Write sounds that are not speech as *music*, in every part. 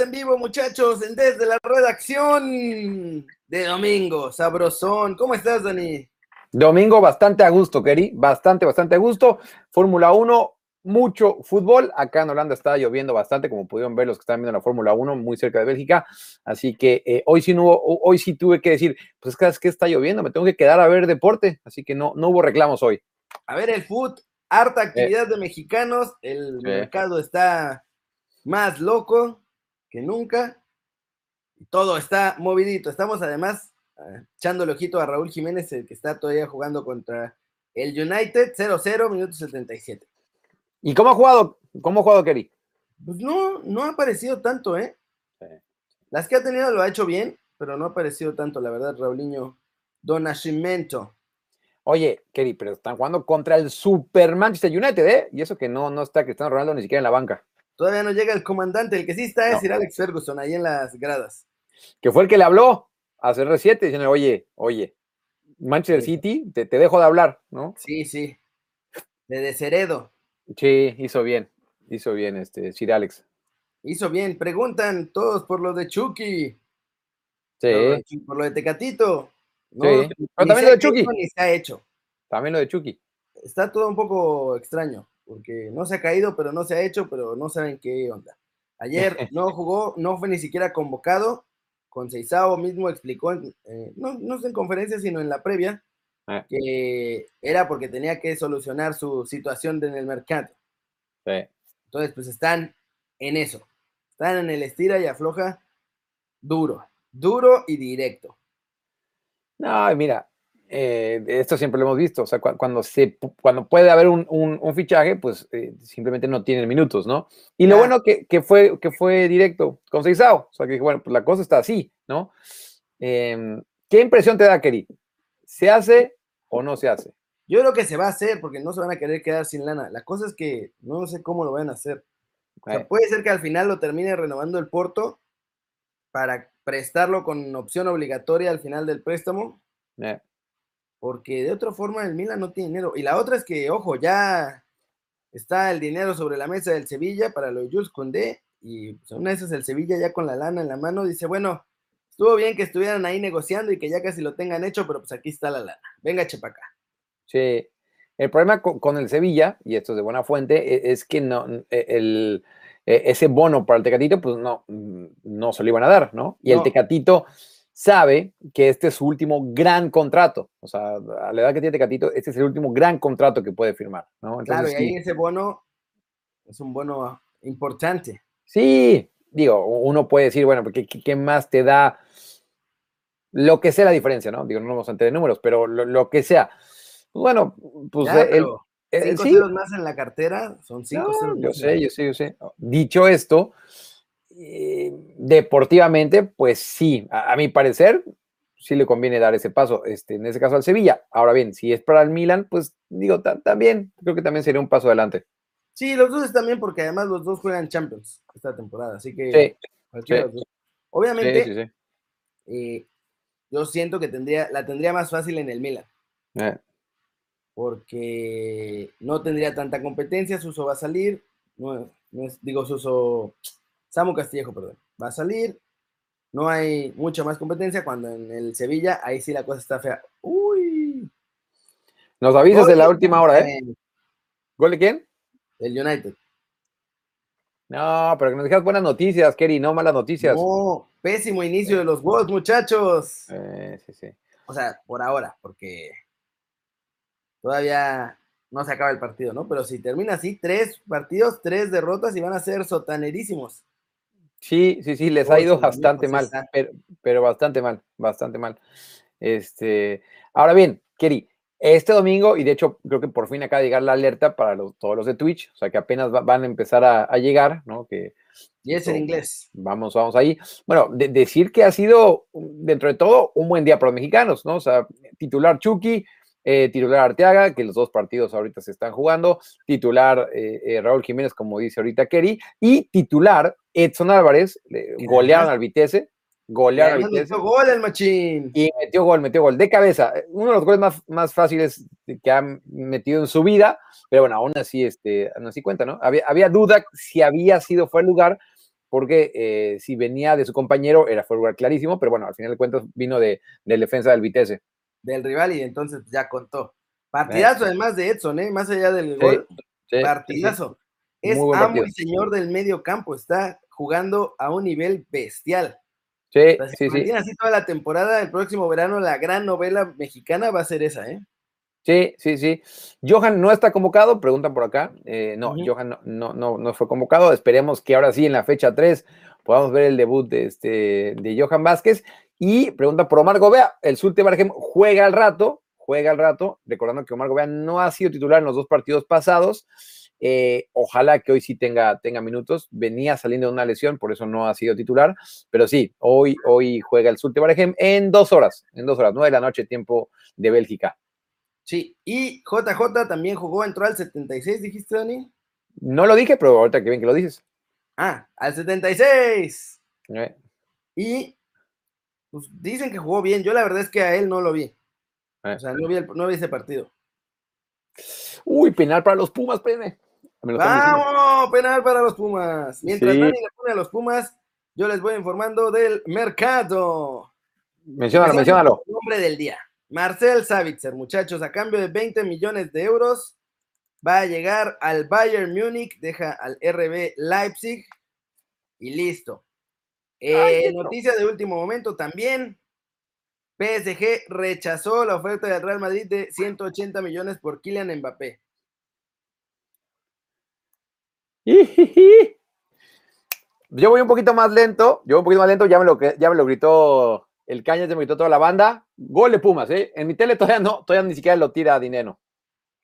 en vivo, muchachos, desde la redacción de Domingo, sabrosón. ¿Cómo estás, Dani? Domingo bastante a gusto, Keri, bastante, bastante a gusto. Fórmula 1, mucho fútbol. Acá en Holanda está lloviendo bastante, como pudieron ver los que están viendo la Fórmula 1, muy cerca de Bélgica. Así que eh, hoy sí no hoy sí tuve que decir, pues es que está lloviendo, me tengo que quedar a ver deporte. Así que no, no hubo reclamos hoy. A ver el fútbol, harta actividad de mexicanos, el mercado está más loco que nunca. Todo está movidito. Estamos además echando el ojito a Raúl Jiménez, el que está todavía jugando contra el United, 0-0, minuto 77. ¿Y cómo ha jugado? ¿Cómo ha jugado Kerry? Pues no, no ha aparecido tanto, ¿eh? Las que ha tenido lo ha hecho bien, pero no ha aparecido tanto, la verdad, Raulinho Donacimento. Oye, Kerry, pero están jugando contra el Super Manchester United, ¿eh? Y eso que no, no está Cristiano Ronaldo ni siquiera en la banca. Todavía no llega el comandante, el que sí está es ir Alex Ferguson ahí en las gradas. Que fue el que le habló a CR7 diciendo, oye, oye, Manchester City, te, dejo de hablar, ¿no? Sí, sí. De desheredo. Sí, hizo bien, hizo bien este Sir Alex. Hizo bien. Preguntan todos por lo de Chucky. Sí. Por lo de Tecatito. sí. Pero también lo de Chucky. Ni se ha hecho. También lo de Chucky. Está todo un poco extraño porque no se ha caído, pero no se ha hecho, pero no saben qué onda. Ayer *laughs* no jugó, no fue ni siquiera convocado. Con Seizao mismo explicó, eh, no, no en conferencia, sino en la previa, ah. que era porque tenía que solucionar su situación en el mercado. Entonces, pues están en eso. Están en el estira y afloja duro, duro y directo. No, mira, eh, esto siempre lo hemos visto, o sea, cuando, se, cuando puede haber un, un, fichaje, pues eh, simplemente no tienen minutos, ¿no? Y lo bueno que, que, fue, que fue directo con Seizao, o sea, que bueno, pues la cosa está así, ¿no? Em, ¿Qué impresión te da, Keri? ¿Se hace o no se hace? Yo creo que se va a hacer porque no se van a querer quedar sin lana. La cosa es que no sé cómo lo van a hacer. O sea, puede ser que al final lo termine renovando el Porto para prestarlo con opción obligatoria al final del préstamo. Eh porque de otra forma el Milan no tiene dinero. Y la otra es que, ojo, ya está el dinero sobre la mesa del Sevilla para lo de Jules Condé, y pues, una de esas el Sevilla ya con la lana en la mano dice, bueno, estuvo bien que estuvieran ahí negociando y que ya casi lo tengan hecho, pero pues aquí está la lana. Venga, acá. Sí, el problema con, el Sevilla, y esto es de buena fuente, e, es, que no, e, el, e, ese bono para el Tecatito, pues no, no se lo iban a dar, ¿no? Y el Tecatito sabe que este es su último gran contrato. O sea, a la edad que tiene Tecatito, este es el último gran contrato que puede firmar. ¿no? claro, y ahí ese bono es un bono importante. Sí, digo, uno puede decir, bueno, ¿qué, qué más te da? Lo que sea la diferencia, ¿no? Digo, no vamos a entender números, pero lo, que sea. Pues bueno, pues el, cinco más en la cartera son cinco Yo sé, yo sé, yo sé. Dicho esto, eh, deportivamente, pues sí, a, mi parecer, sí le conviene dar ese paso, este, en ese caso al Sevilla. Ahora bien, si es para el Milan, pues digo, también, creo que también sería un paso adelante. Sí, los dos también, porque además los dos juegan Champions esta temporada, así que obviamente eh, yo siento que tendría, la tendría más fácil en el Milan. Eh. Porque no tendría tanta competencia, Suso va a salir, no, es, digo Suso, Samu Castillejo, perdón, va a salir. No hay mucha más competencia cuando en el Sevilla, ahí sí la cosa está fea. Uy. Nos avisas de la última hora, ¿eh? ¿Gol de quién? El United. No, pero que nos digas buenas noticias, Kerry, no malas noticias. No, pésimo inicio de los Wolves, muchachos. Eh, sí, sí. O sea, por ahora, porque todavía no se acaba el partido, ¿no? Pero si termina así, tres partidos, tres derrotas y van a ser sotanerísimos. Sí, sí, sí, les ha ido bastante mal, pero, bastante mal, bastante mal. Este, ahora bien, Keri, este domingo, y de hecho creo que por fin acaba de llegar la alerta para todos los de Twitch, o sea que apenas van a empezar a, llegar, ¿no? Que, y es en inglés. Vamos, vamos ahí. Bueno, decir que ha sido, dentro de todo, un buen día para los mexicanos, ¿no? O sea, titular Chucky, eh, titular Arteaga, que los dos partidos ahorita se están jugando, titular eh, eh, Raúl Jiménez, como dice ahorita Kerry, y titular Edson Álvarez, golearon al Vitesse, golearon al Vitesse. gol el machín. Y metió gol, metió gol de cabeza. Uno de los goles más, más fáciles que ha metido en su vida, pero bueno, aún así, este, aún así cuenta, ¿no? Había, había duda si había sido fue el lugar, porque eh, si venía de su compañero era fuera clarísimo, pero bueno, al final de cuentas vino de, del defensa del Vitesse. Del rival y entonces ya contó. Partidazo además de Edson, ¿eh? más allá del gol, partidazo. es amo y señor del medio campo, está jugando a un nivel bestial. Sí, sí, sí. así toda la temporada, el próximo verano, la gran novela mexicana va a ser esa, ¿eh? Sí, sí, sí. Johan no está convocado, preguntan por acá. Eh, no, Johan no, no, no, fue convocado. Esperemos que ahora sí, en la fecha 3, podamos ver el debut de, este, de Johan Vázquez. Y pregunta por Omar Gobea. El Sulte Barjem juega al rato, juega al rato, recordando que Omar Gobea no ha sido titular en los dos partidos pasados. Eh, ojalá que hoy sí tenga, tenga minutos. Venía saliendo de una lesión, por eso no ha sido titular. Pero sí, hoy, hoy juega el Sulte Barjem en dos horas, en dos horas, nueve de la noche, tiempo de Bélgica. Sí, y JJ también jugó, entró al 76, dijiste, Dani. No lo dije, pero ahorita que bien que lo dices. Ah, al 76. Eh. Y pues, dicen que jugó bien. Yo la verdad es que a él no lo vi. Eh. O sea, no vi, ese partido. Uy, penal para los Pumas, pene. Vamos, penal para los Pumas. Mientras Dani le pone a los Pumas, yo les voy informando del mercado. Menciónalo, menciónalo. Nombre del día. Marcel Savitzer, muchachos, a cambio de 20 millones de euros, va a llegar al Bayern Múnich, deja al RB Leipzig y listo. Eh, noticia de último momento también. PSG rechazó la oferta del Real Madrid de 180 millones por Kylian Mbappé. *laughs* Yo voy un poquito más lento, yo voy un poquito más lento, ya me lo, ya me lo gritó el Cañas de gritó toda la banda. Gol de Pumas, ¿eh? En mi tele todavía no, todavía ni siquiera lo tira a Dinero.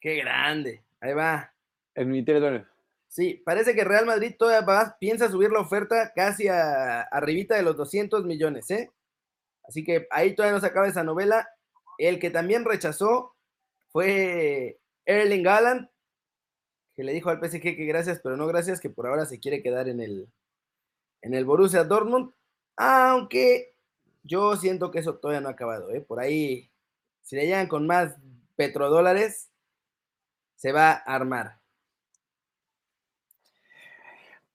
Qué grande. Ahí va. En mi tele todavía. Sí, parece que Real Madrid todavía piensa subir la oferta casi a, arribita de los 200 millones, ¿eh? Así que ahí todavía no se acaba esa novela. El que también rechazó fue Erling Haaland, que le dijo al PSG que gracias, pero no gracias, que por ahora se quiere quedar en el, en el Borussia Dortmund, aunque yo siento que eso todavía no ha acabado, ¿eh? Por ahí, si le llegan con más petrodólares, se va a armar.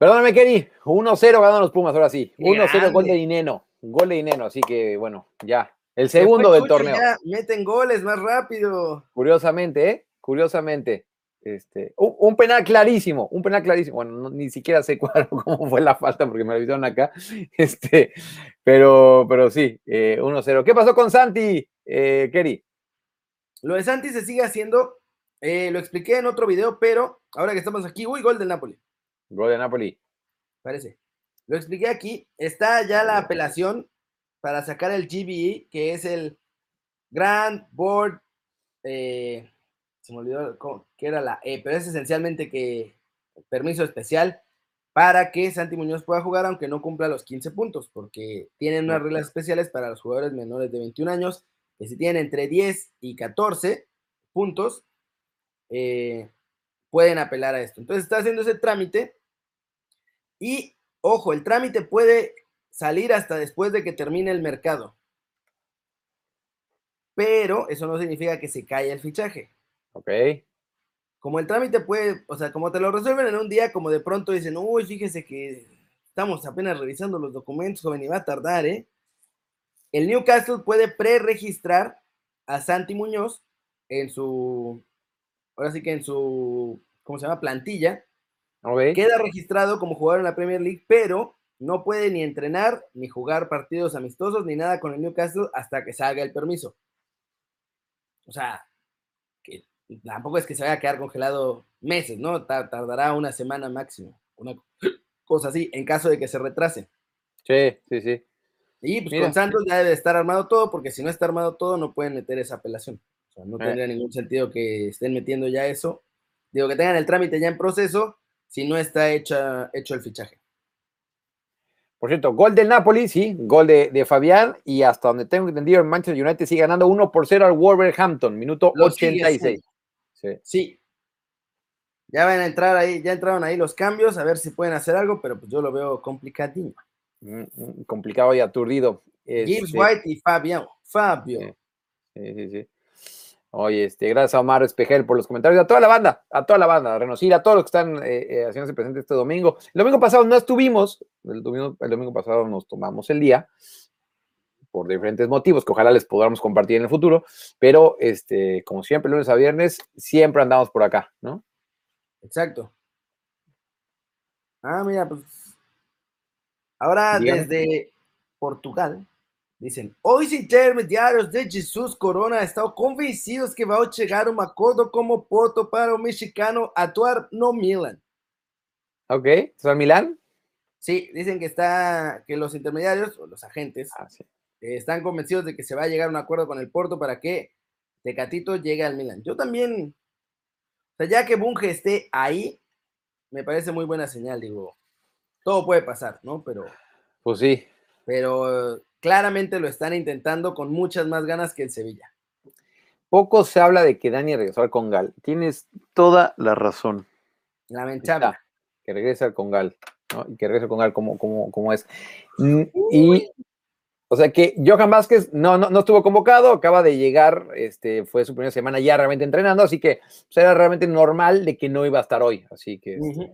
Perdóname, Kenny. 1-0 ganan los Pumas, ahora sí. 1-0 gol de Dineno. Gol de Dineno, así que bueno, ya. El segundo del torneo. Ya meten goles más rápido. Curiosamente, ¿eh? Curiosamente. Este, un, penal clarísimo, un penal clarísimo. Bueno, ni siquiera sé *laughs* cuál, cómo fue la falta porque me lo avisaron acá. *laughs* Este, pero, pero sí, 1-0. Eh, ¿Qué pasó con Santi, eh, Kerry? Lo de Santi se sigue haciendo. Eh, lo expliqué en otro video, pero ahora que estamos aquí, uy, gol del Napoli. Gol de Napoli. Parece. Lo expliqué aquí. Está ya la apelación para sacar el GBE, que es el Grand Board. Eh, se me olvidó que era la E, pero es esencialmente que permiso especial para que Santi Muñoz pueda jugar aunque no cumpla los 15 puntos, porque tienen unas reglas especiales para los jugadores menores de 21 años, que si tienen entre 10 y 14 puntos, eh, pueden apelar a esto. Entonces está haciendo ese trámite y, ojo, el trámite puede salir hasta después de que termine el mercado. Pero eso no significa que se caiga el fichaje. Ok. Como el trámite puede, o sea, como te lo resuelven en un día, como de pronto dicen, uy, fíjese que estamos apenas revisando los documentos, joven, y va a tardar, ¿eh? El Newcastle puede pre-registrar a Santi Muñoz en su, ahora sí que en su, ¿cómo se llama? Plantilla. Okay. Queda registrado como jugador en la Premier League, pero no puede ni entrenar, ni jugar partidos amistosos, ni nada con el Newcastle hasta que salga el permiso. O sea, tampoco es que se vaya a quedar congelado meses, ¿no? Tardará una semana máximo, una cosa así, en caso de que se retrase. Sí, sí, sí. Y pues con Santos ya debe estar armado todo, porque si no está armado todo, no pueden meter esa apelación. O sea, no eh. tendría ningún sentido que estén metiendo ya eso. Digo, que tengan el trámite ya en proceso, si no está hecha, hecho el fichaje. Por cierto, gol del Napoli, sí, gol de, Fabián, y hasta donde tengo entendido, el Manchester United sigue ganando 1 por 0 al Wolverhampton, minuto 86. Sí. Ya van a entrar ahí, ya entraron ahí los cambios, a ver si pueden hacer algo, pero pues yo lo veo complicadísimo. Mm, mm, complicado y aturdido. Gibbs este White y Fabio. Fabio. Sí, sí, sí. Oye, este, gracias a Omar Espejel por los comentarios, a toda la banda, a toda la banda, a Renosir, a todos los que están eh, eh, haciéndose presentes este domingo. El domingo pasado no estuvimos, el domingo, el domingo pasado nos tomamos el día, por diferentes motivos que ojalá les podamos compartir en el futuro, pero este, como siempre, lunes a viernes, siempre andamos por acá, ¿no? Exacto. Ah, mira, pues. Ahora desde Portugal, dicen: Os intermediários de Jesus Corona están convencidos que va a llegar un acuerdo como Porto para un mexicano actuar no Milan. Ok, ¿está Milán? Sí, dicen que está, que los intermediarios, o los agentes, ah, están convencidos de que se va a llegar a un acuerdo con el Porto para que Tecatito llegue al Milan. Yo también, o sea, ya que Bunge esté ahí, me parece muy buena señal, digo. Todo puede pasar, ¿no? Pero. Pues sí. Pero claramente lo están intentando con muchas más ganas que el Sevilla. Poco se habla de que Dani regresó al Congal. Tienes toda la razón. Lamentable. que regrese al Congal, ¿no? Y que regrese al Congal como, como, como es. Y o sea que Johan Vázquez no, no, estuvo convocado, acaba de llegar, este, fue su primera semana ya realmente entrenando, así que pues, era realmente normal de que no iba a estar hoy. Así que este,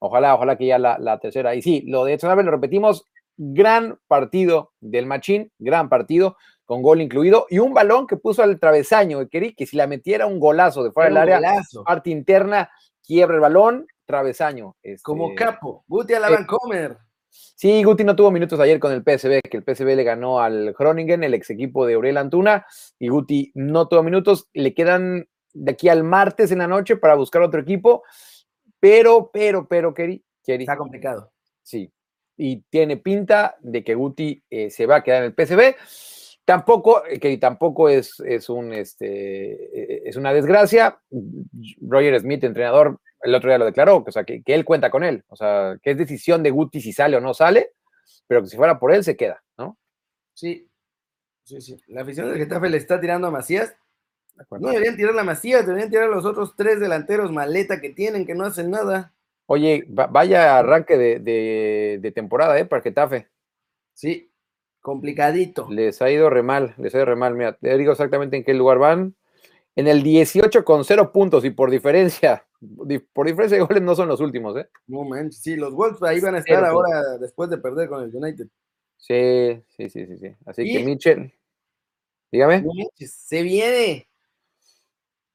ojalá, ojalá que ya la, tercera. Y sí, lo de Edson lo repetimos, gran partido del Machín, gran partido, con gol incluido, y un balón que puso al travesaño, que, que si la metiera un golazo de fuera del área, parte interna, quiebra el balón, travesaño. Como este, capo, Guti a la eh, Vancomer. Sí, Guti no tuvo minutos ayer con el PSV, que el PSV le ganó al Groningen, el ex equipo de Aurel Antuna, y Guti no tuvo minutos. Le quedan de aquí al martes en la noche para buscar otro equipo, pero, pero, pero, Keri, Está complicado. Sí, y tiene pinta de que Guti eh, se va a quedar en el PSV. Tampoco, eh, que tampoco es, es, un, este, es una desgracia. Roger Smith, entrenador, el otro día lo declaró, o sea, que, él cuenta con él, o sea, que es decisión de Guti si sale o no sale, pero que si fuera por él se queda, ¿no? Sí, sí, sí. La afición del Getafe le está tirando a Macías. No deberían tirar a Macías, deberían tirar a los otros tres delanteros maleta que tienen, que no hacen nada. Oye, vaya arranque de, temporada, ¿eh? Para Getafe. Sí, complicadito. Les ha ido re mal, les ha ido re mal. Mira, te digo exactamente en qué lugar van. En el 18 con 0 puntos y por diferencia por diferencia de goles no son los últimos, ¿eh? No manches, sí, los Wolves ahí van a estar ahora después de perder con el United. Sí, sí, sí, sí, sí. Así que Mitchell, dígame. se viene.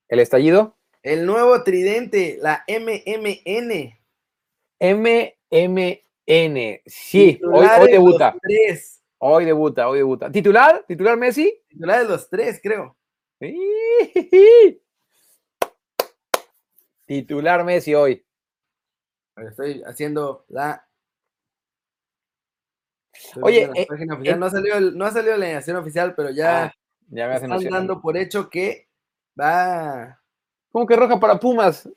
¿El estallido? El nuevo tridente, la MMN. MMN, sí, hoy, hoy, debuta. Hoy debuta, hoy debuta. ¿Titular? ¿Titular Messi? Titular de los tres, creo. Sí. Titular Messi hoy. Estoy haciendo la. Oye, eh, eh, no, ha salido no ha salido la alineación oficial, pero ya, ah, ya me están dando por hecho que va. ¿Cómo que roja para Pumas?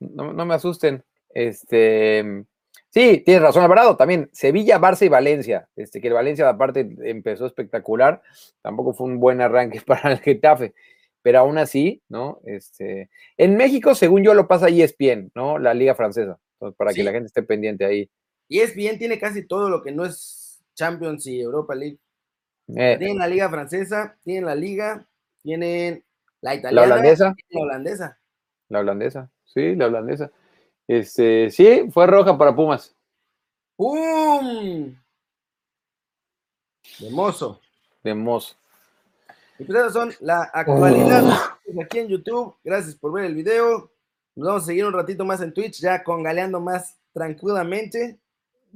No, no me asusten. Este. Sí, tienes razón, Alvarado. También Sevilla, Barça y Valencia. Este, que el Valencia, aparte, empezó espectacular. Tampoco fue un buen arranque *laughs* para el Getafe pero aún así, ¿no? Este, en México, según yo, lo pasa ESPN, ¿no? La liga francesa, para que la gente esté pendiente ahí. ESPN tiene casi todo lo que no es Champions y Europa League. Eh. tienen la liga francesa, tienen la liga, tienen la italiana, la holandesa, la holandesa. La holandesa, sí, la holandesa. Este, sí, fue roja para Pumas. ¡Pum! De mozo. De mozo. Y pues esas son la actualidad oh. aquí en YouTube. Gracias por ver el video. Nos vamos a seguir un ratito más en Twitch, ya con galeando más tranquilamente.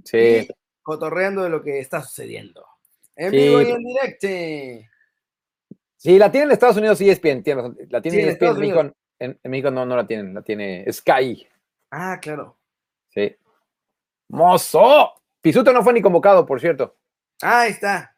Sí. Y cotorreando de lo que está sucediendo. En vivo y en directo. Sí, la tienen en Estados Unidos y ESPN, la tienen en ESPN, en México, en, México no, no la tienen, la tiene Sky. Ah, claro. Sí. ¡Mozo! Pisuto no fue ni convocado, por cierto. Ah, ahí está.